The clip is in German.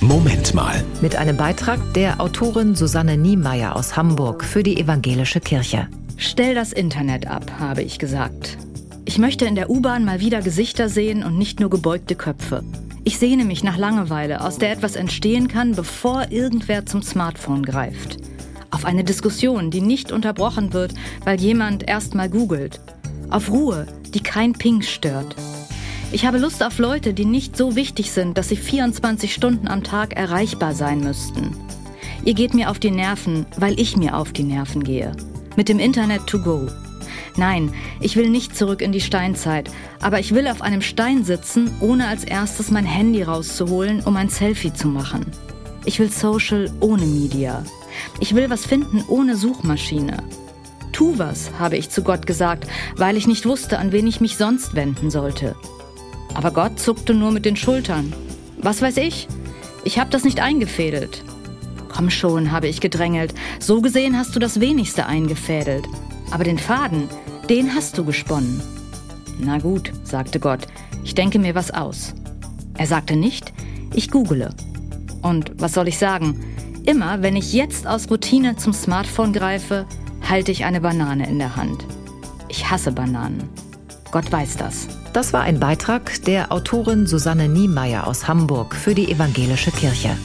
Moment mal. Mit einem Beitrag der Autorin Susanne Niemeyer aus Hamburg für die Evangelische Kirche. Stell das Internet ab, habe ich gesagt. Ich möchte in der U-Bahn mal wieder Gesichter sehen und nicht nur gebeugte Köpfe. Ich sehne mich nach Langeweile, aus der etwas entstehen kann, bevor irgendwer zum Smartphone greift. Auf eine Diskussion, die nicht unterbrochen wird, weil jemand erst mal googelt. Auf Ruhe, die kein Ping stört. Ich habe Lust auf Leute, die nicht so wichtig sind, dass sie 24 Stunden am Tag erreichbar sein müssten. Ihr geht mir auf die Nerven, weil ich mir auf die Nerven gehe. Mit dem Internet to go. Nein, ich will nicht zurück in die Steinzeit, aber ich will auf einem Stein sitzen, ohne als erstes mein Handy rauszuholen, um ein Selfie zu machen. Ich will Social ohne Media. Ich will was finden ohne Suchmaschine. Tu was, habe ich zu Gott gesagt, weil ich nicht wusste, an wen ich mich sonst wenden sollte. Aber Gott zuckte nur mit den Schultern. Was weiß ich? Ich habe das nicht eingefädelt. Komm schon, habe ich gedrängelt. So gesehen hast du das wenigste eingefädelt. Aber den Faden, den hast du gesponnen. Na gut, sagte Gott, ich denke mir was aus. Er sagte nicht, ich google. Und was soll ich sagen? Immer, wenn ich jetzt aus Routine zum Smartphone greife, halte ich eine Banane in der Hand. Ich hasse Bananen. Gott weiß das. Das war ein Beitrag der Autorin Susanne Niemeyer aus Hamburg für die Evangelische Kirche.